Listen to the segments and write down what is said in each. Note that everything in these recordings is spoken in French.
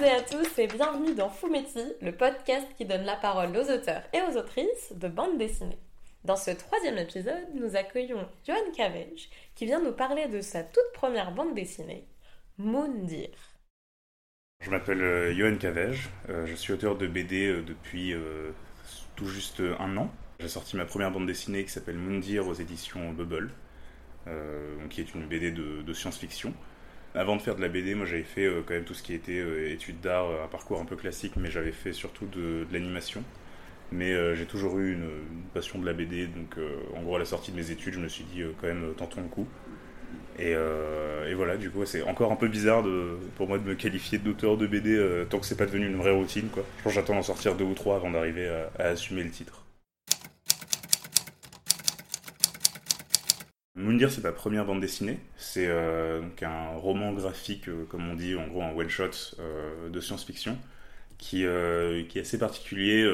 toutes et à tous et bienvenue dans Fumetti, le podcast qui donne la parole aux auteurs et aux autrices de bandes dessinées. Dans ce troisième épisode, nous accueillons Johan Cavage qui vient nous parler de sa toute première bande dessinée, Moondir. Je m'appelle euh, Johan Cavage, euh, je suis auteur de BD euh, depuis tout juste un an. J'ai sorti ma première bande dessinée qui s'appelle Moondir aux éditions Bubble, qui est une BD de science-fiction. Avant de faire de la BD, moi j'avais fait euh, quand même tout ce qui était euh, études d'art, euh, un parcours un peu classique, mais j'avais fait surtout de, l'animation. Mais j'ai toujours eu une, passion de la BD, donc en gros à la sortie de mes études, je me suis dit quand même tentons le coup. Et, voilà, du coup, c'est encore un peu bizarre de, pour moi de me qualifier d'auteur de BD tant que c'est pas devenu une vraie routine. Quoi. Je pense que j'attends d'en sortir deux ou trois avant d'arriver à assumer le titre. Moondir, c'est ma première bande dessinée. C'est euh, un roman graphique, euh, comme on dit, en gros un one-shot euh, de science-fiction, qui, qui, est assez particulier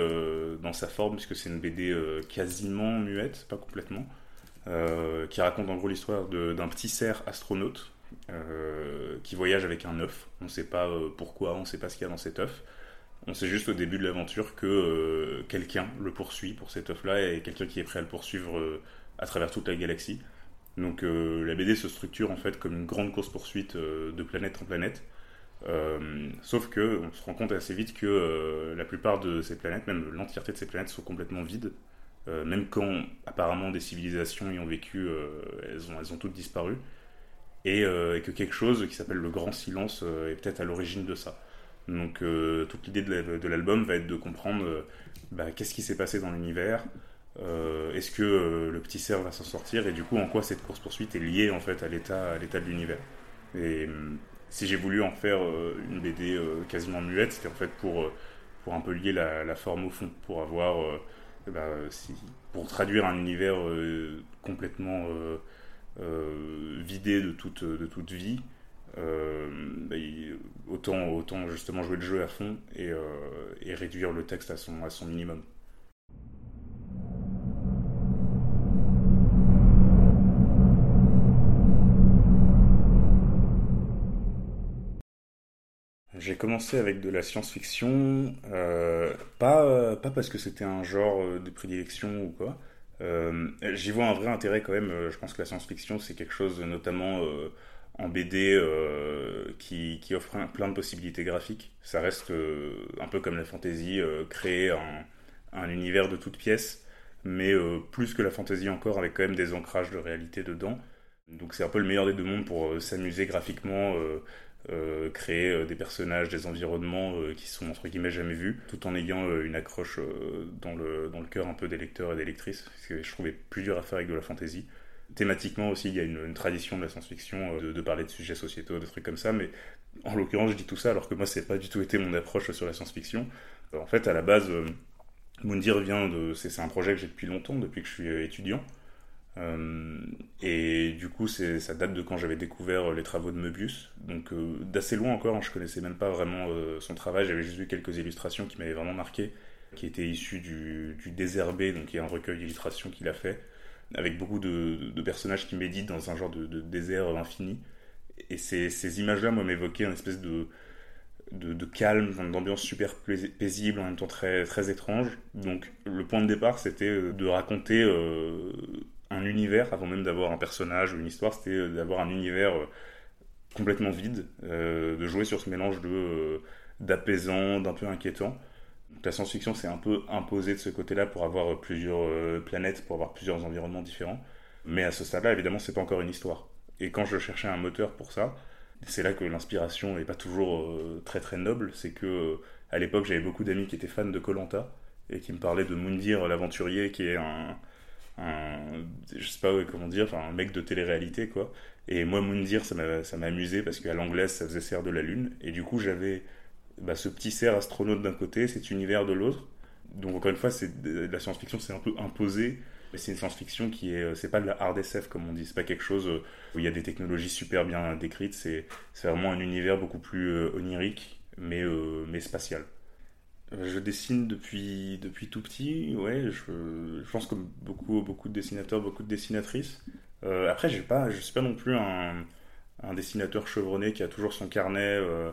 dans sa forme, puisque c'est une BD quasiment muette, pas complètement, qui raconte en gros l'histoire d'un petit cerf astronaute qui voyage avec un œuf. On ne sait pas pourquoi, on ne sait pas ce qu'il y a dans cet œuf. On sait juste au début de l'aventure que quelqu'un le poursuit pour cet œuf-là et quelqu'un qui est prêt à le poursuivre à travers toute la galaxie. Donc euh, la BD se structure en fait comme une grande course-poursuite euh, de planète en planète. Euh, sauf que on se rend compte assez vite que la plupart de ces planètes, même l'entièreté de ces planètes, sont complètement vides. même quand apparemment des civilisations y ont vécu, elles, ont, toutes disparu. Et, que quelque chose qui s'appelle le grand silence est peut-être à l'origine de ça. Donc toute l'idée de l'album va être de comprendre bah, qu'est-ce qui s'est passé dans l'univers, euh, est-ce que euh, le petit cerf va s'en sortir et du coup en quoi cette course poursuite est liée en fait à l'état à l'état de l'univers? Et hum, si j'ai voulu en faire euh, une BD quasiment muette c'était en fait pour pour un peu lier la, forme au fond pour avoir bah, pour traduire un univers complètement vidé de toute de toute vie bah, autant autant justement jouer le jeu à fond et, et réduire le texte à son à son minimum J'ai commencé avec de la science-fiction, euh, pas, pas parce que c'était un genre euh, de prédilection ou quoi. Euh, j'y vois un vrai intérêt quand même. Je pense que la science-fiction, c'est quelque chose, notamment en BD, qui, qui, offre plein de possibilités graphiques. Ça reste un peu comme la fantasy, créer un, un, univers de toutes pièces, mais plus que la fantasy encore, avec quand même des ancrages de réalité dedans. Donc c'est un peu le meilleur des deux mondes pour s'amuser graphiquement euh, créer euh, des personnages, des environnements euh, qui sont entre guillemets jamais vus, tout en ayant une accroche dans, le, dans le cœur un peu des lecteurs et des lectrices, ce que je trouvais plus dur à faire avec de la fantasy. Thématiquement aussi, il y a une, tradition de la science-fiction de, parler de sujets sociétaux, de trucs comme ça, mais en l'occurrence, je dis tout ça alors que moi, c'est pas du tout été mon approche sur la science-fiction. En fait, à la base, Moundir vient de. C'est un projet que j'ai depuis longtemps, depuis que je suis étudiant. Euh, et du coup, ça date de quand j'avais découvert les travaux de Möbius. Donc euh, d'assez loin encore, hein, je connaissais même pas vraiment euh, son travail. J'avais juste vu quelques illustrations qui m'avaient vraiment marqué, qui étaient issues du, du Désherbé, donc qui est un recueil d'illustrations qu'il a fait, avec beaucoup de, personnages qui méditent dans un genre de, désert infini. Et ces, ces images-là, moi, m'évoquaient une espèce de, de, calme, d'ambiance super paisible, en même temps très, très étrange. Donc le point de départ, c'était de raconter un univers, avant même d'avoir un personnage ou une histoire, c'était d'avoir un univers euh, complètement vide, euh, de jouer sur ce mélange de euh, d'apaisant, d'un peu inquiétant. la science-fiction s'est un peu imposée de ce côté-là pour avoir plusieurs planètes, pour avoir plusieurs environnements différents. Mais à ce stade-là, évidemment, c'est pas encore une histoire. Et quand je cherchais un moteur pour ça, c'est là que l'inspiration n'est pas toujours très très noble. C'est que à l'époque, j'avais beaucoup d'amis qui étaient fans de Colanta et qui me parlaient de Moundir l'aventurier, qui est un, un, je sais pas comment dire, enfin un mec de télé-réalité quoi. Et moi Moundir ça m'a amusé parce qu'à l'anglaise ça faisait cerf de la lune et du coup j'avais bah, ce petit cerf astronaute d'un côté, cet univers de l'autre. Donc encore une fois c'est la science-fiction c'est un peu imposé mais c'est une science-fiction qui est c'est pas de la hard SF comme on dit, c'est pas quelque chose où il y a des technologies super bien décrites, c'est vraiment un univers beaucoup plus euh, onirique mais euh, mais spatial. Je dessine depuis, depuis tout petit, ouais, je, pense comme beaucoup, beaucoup de dessinateurs, beaucoup de dessinatrices. Euh, après, j'ai pas, je suis pas non plus un, dessinateur chevronné qui a toujours son carnet euh,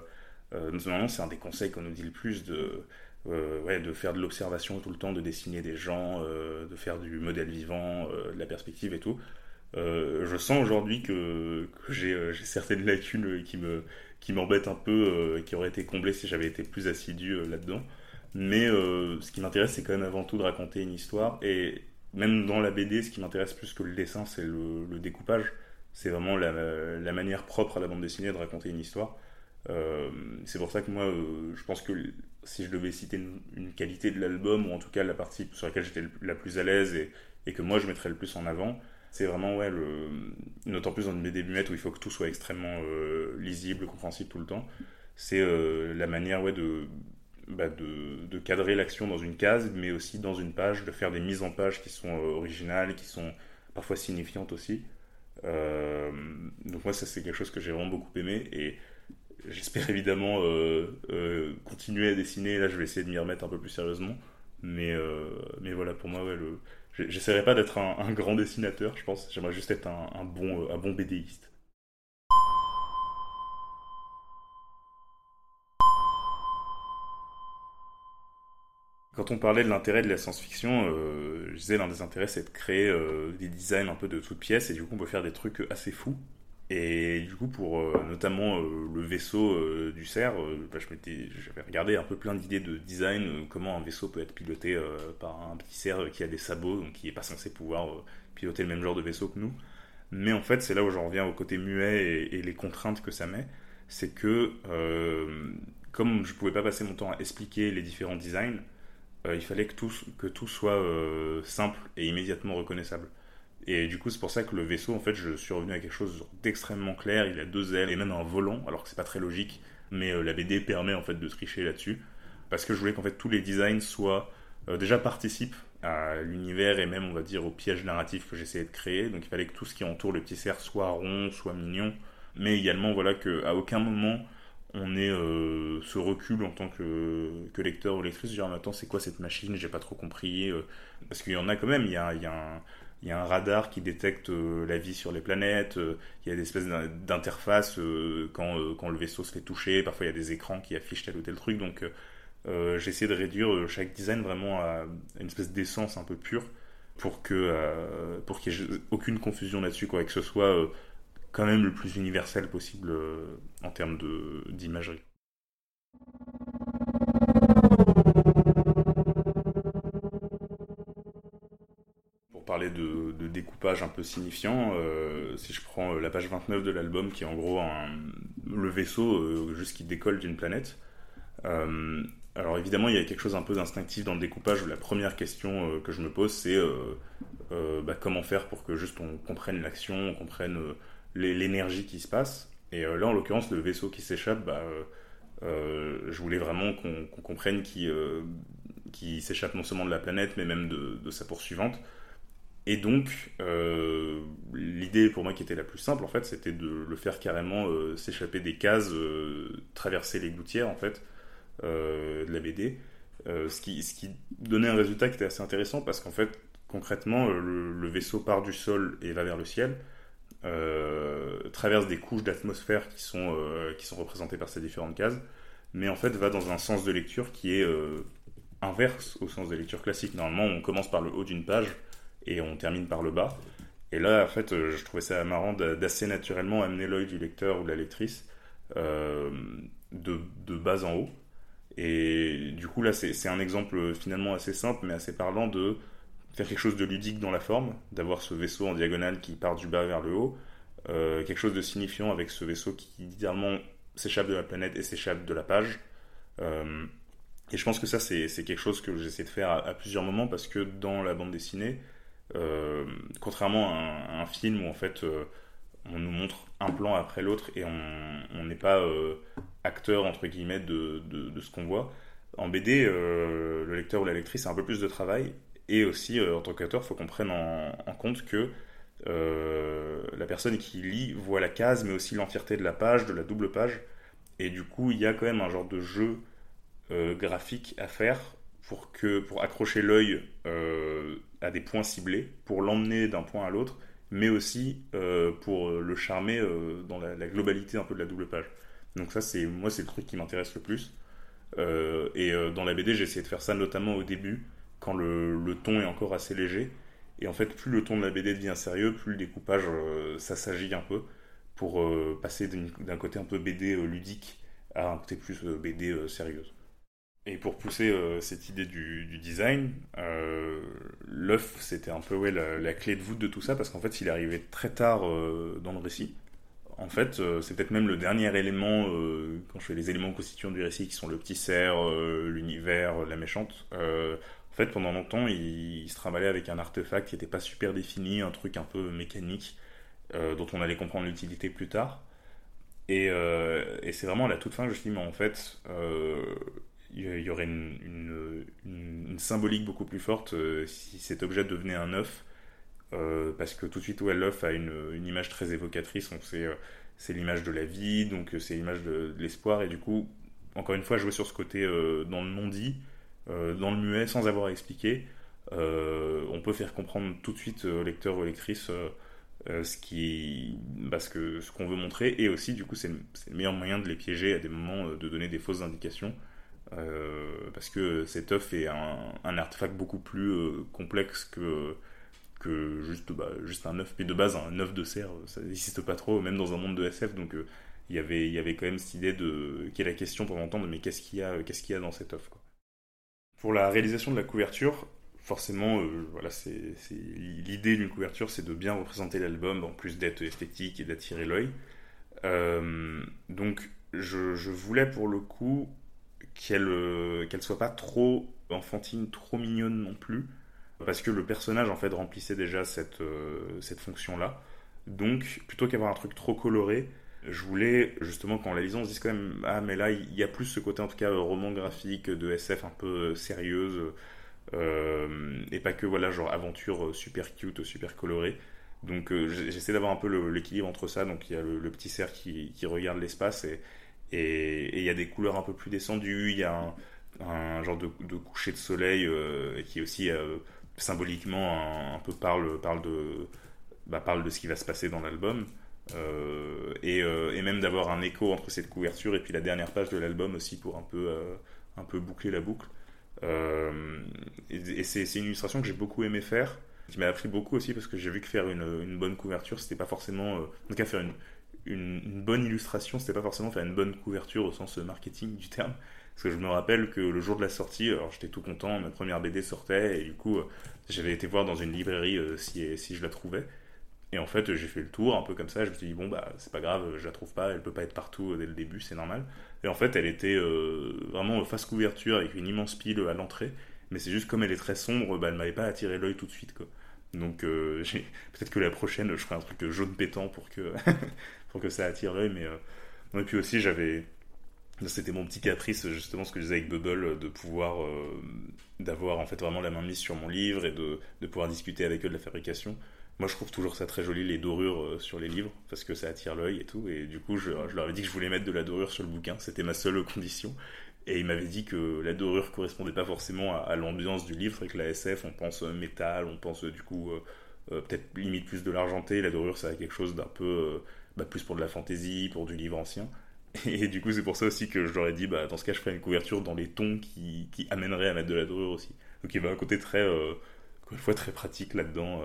normalement, c'est un des conseils qu'on nous dit le plus de, ouais, de faire de l'observation tout le temps, de dessiner des gens, de faire du modèle vivant, de la perspective et tout. je sens aujourd'hui que, que j'ai certaines lacunes qui me qui m'embêtent un peu, qui auraient été comblées si j'avais été plus assidu là-dedans. Mais ce qui m'intéresse, c'est quand même avant tout de raconter une histoire. Et même dans la BD, ce qui m'intéresse plus que le dessin, c'est le, découpage. C'est vraiment la, manière propre à la bande dessinée de raconter une histoire. Euh, c'est pour ça que moi, euh, je pense que si je devais citer une, qualité de l'album, ou en tout cas la partie sur laquelle j'étais la plus à l'aise et, que moi je mettrais le plus en avant, c'est vraiment, ouais, le, d'autant plus dans BD bumette où il faut que tout soit extrêmement euh, lisible, compréhensible tout le temps. C'est la manière ouais, de, bah, de, cadrer l'action dans une case, mais aussi dans une page, de faire des mises en page qui sont euh, originales, qui sont parfois signifiantes aussi. Euh, donc moi, ça c'est quelque chose que j'ai vraiment beaucoup aimé et j'espère évidemment euh, continuer à dessiner. Là, je vais essayer de m'y remettre un peu plus sérieusement. Mais, mais voilà, pour moi, le... j'essaierai pas d'être un, grand dessinateur, je pense. J'aimerais juste être un, un bon, un bon BDiste. Quand on parlait de l'intérêt de la science-fiction, euh, je disais l'un des intérêts c'est de créer euh, des designs un peu de toutes pièces et du coup on peut faire des trucs assez fous. Et du coup pour euh, notamment le vaisseau du cerf, bah, j'avais regardé un peu plein d'idées de design, comment un vaisseau peut être piloté par un petit cerf qui a des sabots, donc qui n'est pas censé pouvoir piloter le même genre de vaisseau que nous. Mais en fait c'est là où j'en reviens au côté muet et, et, les contraintes que ça met, c'est que comme je pouvais pas passer mon temps à expliquer les différents designs, il fallait que tout, que tout soit euh, simple et immédiatement reconnaissable. Et du coup, c'est pour ça que le vaisseau, en fait, je suis revenu à quelque chose d'extrêmement clair. Il a deux ailes et même un volant, alors que c'est pas très logique. Mais euh, la BD permet en fait de tricher là-dessus. Parce que je voulais qu'en fait tous les designs soient déjà participent à l'univers et même on va dire au piège narratif que j'essayais de créer. Donc il fallait que tout ce qui entoure le petit cerf soit rond, soit mignon. Mais également voilà qu'à aucun moment on est euh, ce recul en tant que, que lecteur ou lectrice, genre attends c'est quoi cette machine, j'ai pas trop compris, euh, parce qu'il y en a quand même, il y a, a y a, un radar qui détecte euh, la vie sur les planètes, il y a des espèces d'interfaces quand, quand le vaisseau se fait toucher, parfois il y a des écrans qui affichent tel ou tel truc, donc j'ai essayé de réduire chaque design vraiment à une espèce d'essence un peu pure pour que pour qu'il n'y ait aucune confusion là-dessus, quoi, et que ce soit quand même le plus universel possible euh, en termes d'imagerie. Pour parler de, découpage un peu signifiant, euh, si je prends euh, la page 29 de l'album, qui est en gros le vaisseau juste qui décolle d'une planète, alors évidemment, il y a quelque chose un peu d'instinctif dans le découpage. La première question que je me pose, c'est bah, comment faire pour que juste on comprenne l'action, on comprenne l'énergie qui se passe. Et euh, là, en l'occurrence, le vaisseau qui s'échappe, bah, euh, euh, je voulais vraiment qu'on comprenne qui, qui s'échappe non seulement de la planète, mais même de, sa poursuivante. Et donc, l'idée pour moi qui était la plus simple, en fait, c'était de le faire carrément s'échapper des cases, traverser les gouttières, en fait, de la BD. ce, qui, ce qui donnait un résultat qui était assez intéressant parce qu'en fait, concrètement, le, vaisseau part du sol et va vers le ciel. Euh, traverse des couches d'atmosphère qui, sont euh, qui sont représentées par ces différentes cases, mais en fait va dans un sens de lecture qui est euh, inverse au sens de lecture classique. Normalement, on commence par le haut d'une page et on termine par le bas. Et là, en fait, je trouvais ça marrant d'assez naturellement amener l'œil du lecteur ou de la lectrice de, de, bas en haut. Et du coup, là, c'est un exemple finalement assez simple, mais assez parlant de faire quelque chose de ludique dans la forme, d'avoir ce vaisseau en diagonale qui part du bas vers le haut, euh, quelque chose de signifiant avec ce vaisseau qui littéralement s'échappe de la planète et s'échappe de la page. Euh, et je pense que ça, c'est quelque chose que j'essaie de faire à, plusieurs moments parce que dans la bande dessinée, euh, contrairement à un, film où en fait on nous montre un plan après l'autre et on n'est pas acteur entre guillemets de, ce qu'on voit, en BD, le lecteur ou la lectrice a un peu plus de travail et aussi, euh, en tant qu'auteur, il faut qu'on prenne en, compte que euh, la personne qui lit voit la case, mais aussi l'entièreté de la page, de la double page. Et du coup, il y a quand même un genre de jeu euh, graphique à faire pour, que, pour accrocher l'œil à des points ciblés, pour l'emmener d'un point à l'autre, mais aussi pour le charmer dans la, globalité un peu de la double page. Donc ça, c'est moi, c'est le truc qui m'intéresse le plus. et dans la BD, j'ai essayé de faire ça notamment au début, quand le, ton est encore assez léger. Et en fait, plus le ton de la BD devient sérieux, plus le découpage, ça s'agit un peu pour passer d'un côté un peu BD ludique à un côté plus BD sérieuse. Et pour pousser euh, cette idée du, design, euh, l'œuf, c'était un peu ouais, la, clé de voûte de tout ça, parce qu'en fait, il est arrivé très tard euh, dans le récit. En fait, c'est peut-être même le dernier élément, quand je fais les éléments constituants du récit, qui sont le petit cerf, l'univers, la méchante. En fait, pendant longtemps, il, se travaillait avec un artefact qui n'était pas super défini, un truc un peu mécanique, dont on allait comprendre l'utilité plus tard. Et, et c'est vraiment à la toute fin que je dit, mais en fait, il y aurait une, symbolique beaucoup plus forte euh, si cet objet devenait un œuf. Euh, parce que tout de suite, ouais, l'œuf a une, image très évocatrice. C'est euh, l'image de la vie, donc c'est l'image de, l'espoir. Et du coup, encore une fois, jouer sur ce côté dans le non-dit, dans le muet, sans avoir à expliquer. on peut faire comprendre tout de suite au lecteur ou lectrice ce qui parce que ce qu'on veut montrer et aussi du coup c'est le, le, meilleur moyen de les piéger à des moments de donner des fausses indications euh, parce que cet œuf est un, artefact beaucoup plus euh, complexe que, que juste, bah, juste un œuf. Mais de base, un œuf de cerf, ça n'existe pas trop, même dans un monde de SF. Donc euh, il y avait, il y avait quand même cette idée de. qui est la question pour m'entendre, mais qu'est-ce qu'il y, a, qu'est-ce qu'il y a dans cet œuf quoi. Pour la réalisation de la couverture, forcément, voilà, c'est, l'idée d'une couverture, c'est de bien représenter l'album, en plus d'être esthétique et d'attirer l'œil. donc, je, voulais pour le coup qu'elle euh, qu'elle soit pas trop enfantine, trop mignonne non plus, parce que le personnage en fait remplissait déjà cette, euh, cette fonction-là. Donc, plutôt qu'avoir un truc trop coloré, je voulais justement qu'en la lisant, on se dise quand même ah mais là il y a plus ce côté en tout cas roman graphique de SF un peu euh, sérieuse et pas que voilà genre aventure super cute, super colorée. Donc j'essaie d'avoir un peu l'équilibre entre ça. Donc il y a le, petit cerf qui, regarde l'espace et, il y a des couleurs un peu plus descendues, il y a un, genre de, coucher de soleil euh, qui aussi euh, symboliquement un, peu parle, de, bah, parle de ce qui va se passer dans l'album. Euh, et, et, même d'avoir un écho entre cette couverture et puis la dernière page de l'album aussi pour un peu, un peu boucler la boucle. et, c'est une illustration que j'ai beaucoup aimé faire, qui m'a appris beaucoup aussi parce que j'ai vu que faire une, bonne couverture, c'était pas forcément. en tout cas, faire une, une, bonne illustration, c'était pas forcément faire une bonne couverture au sens marketing du terme. Parce que je me rappelle que le jour de la sortie, alors j'étais tout content, ma première BD sortait, et du coup, j'avais été voir dans une librairie euh, si, si je la trouvais. Et en fait, j'ai fait le tour un peu comme ça. Je me suis dit, bon, bah, c'est pas grave, je la trouve pas, elle peut pas être partout dès le début, c'est normal. Et en fait, elle était euh, vraiment face couverture avec une immense pile à l'entrée. Mais c'est juste comme elle est très sombre, bah, elle m'avait pas attiré l'œil tout de suite, quoi. Donc, euh, peut-être que la prochaine, je ferai un truc jaune pétant pour que pour que ça attire l'œil. Mais euh... et puis aussi, j'avais c'était mon petit caprice justement ce que je disais avec Bubble de pouvoir euh, d'avoir en fait vraiment la main mise sur mon livre et de, de, pouvoir discuter avec eux de la fabrication moi je trouve toujours ça très joli les dorures euh, sur les livres parce que ça attire l'œil et tout et du coup je, leur avais dit que je voulais mettre de la dorure sur le bouquin c'était ma seule condition et ils m'avaient dit que la dorure correspondait pas forcément à, l'ambiance du livre avec la SF on pense métal on pense du coup euh, peut-être limite plus de l'argenté la dorure ça a quelque chose d'un peu bah, plus pour de la fantaisie, pour du livre ancien. Et du coup, c'est pour ça aussi que je leur ai dit, bah, dans ce cas, je ferai une couverture dans les tons qui, qui amèneraient à mettre de la dorure aussi. Donc il y avait un côté très, euh, une fois, très pratique là-dedans.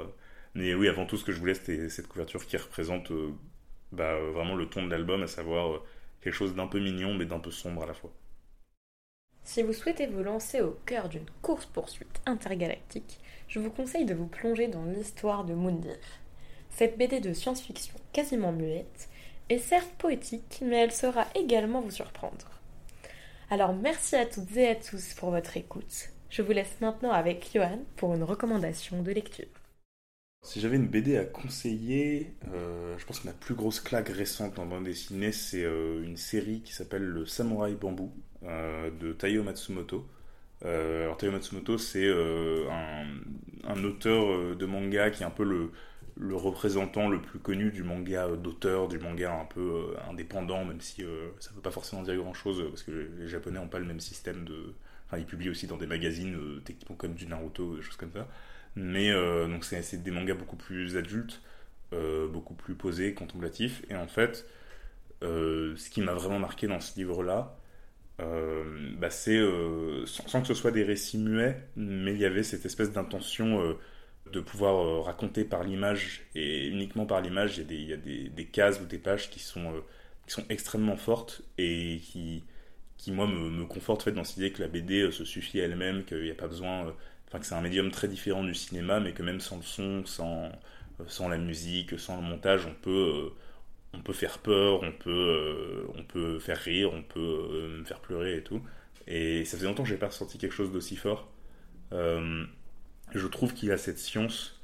Euh. Mais oui, avant tout, ce que je voulais, c'était cette couverture qui représente euh, bah, vraiment le ton de l'album, à savoir quelque chose d'un peu mignon, mais d'un peu sombre à la fois. Si vous souhaitez vous lancer au cœur d'une course-poursuite intergalactique, je vous conseille de vous plonger dans l'histoire de Moondir. Cette BD de science-fiction quasiment muette est certes poétique, mais elle saura également vous surprendre. Alors merci à toutes et à tous pour votre écoute. Je vous laisse maintenant avec Johan pour une recommandation de lecture. Si j'avais une BD à conseiller, euh, je pense que ma plus grosse claque récente en bande dessinée, c'est euh, une série qui s'appelle Le Samouraï Bambou euh, de Taiyo Matsumoto. alors Taiyo Matsumoto, c'est un, auteur de manga qui est un peu le, le représentant le plus connu du manga d'auteur, du manga un peu indépendant, même si ça ne veut pas forcément dire grand-chose, parce que les Japonais n'ont pas le même système de... Enfin, ils publient aussi dans des magazines, techniquement comme du Naruto, des choses comme ça. Mais donc c'est des mangas beaucoup plus adultes, beaucoup plus posés, contemplatifs. Et en fait, ce qui m'a vraiment marqué dans ce livre-là, bah c'est sans, que ce soit des récits muets, mais il y avait cette espèce d'intention de pouvoir raconter par l'image et uniquement par l'image. Il y a, des, des, cases ou des pages qui sont, qui sont extrêmement fortes et qui, qui moi me, me confortent fait, dans cette idée que la BD se suffit elle-même, qu'il n'y a pas besoin enfin que c'est un médium très différent du cinéma, mais que même sans le son, sans, euh, sans la musique, sans le montage, on peut, euh, on peut faire peur, on peut, euh, on peut faire rire, on peut me faire pleurer et tout. Et ça faisait longtemps que j'ai pas ressenti quelque chose d'aussi fort. je trouve qu'il a cette science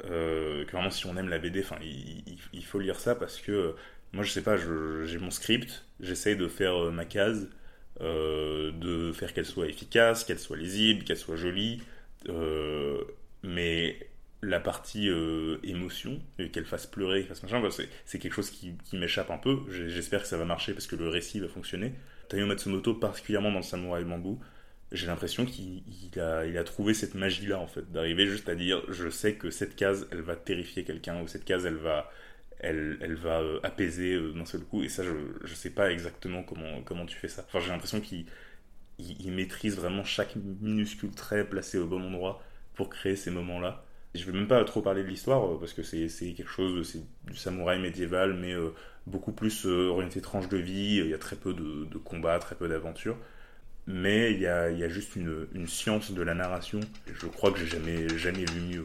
que vraiment si on aime la BD, enfin il, il, faut lire ça parce que moi je sais pas, j'ai mon script, j'essaye de faire ma case. de faire qu'elle soit efficace, qu'elle soit lisible, qu'elle soit jolie, euh, mais la partie euh, émotion, qu'elle fasse pleurer, qu'elle fasse machin, bah, c'est quelque chose qui, m'échappe un peu. J'espère que ça va marcher parce que le récit va fonctionner. Tayo Matsumoto, particulièrement dans le Samouraï Bambou, j'ai l'impression qu'il a, il a trouvé cette magie-là, en fait, d'arriver juste à dire je sais que cette case, elle va terrifier quelqu'un, ou cette case, elle va, elle, elle va euh, apaiser d'un seul coup. Et ça, je, je sais pas exactement comment, comment tu fais ça. Enfin, j'ai l'impression qu'il il, maîtrise vraiment chaque minuscule trait placé au bon endroit pour créer ces moments-là. Je ne vais même pas trop parler de l'histoire euh, parce que c'est quelque chose, c'est du samouraï médiéval, mais euh, beaucoup plus euh, orienté tranche de vie. Il y a très peu de, combats, très peu d'aventures. Mais il y a, juste une, science de la narration. je crois que j'ai jamais, jamais lu mieux.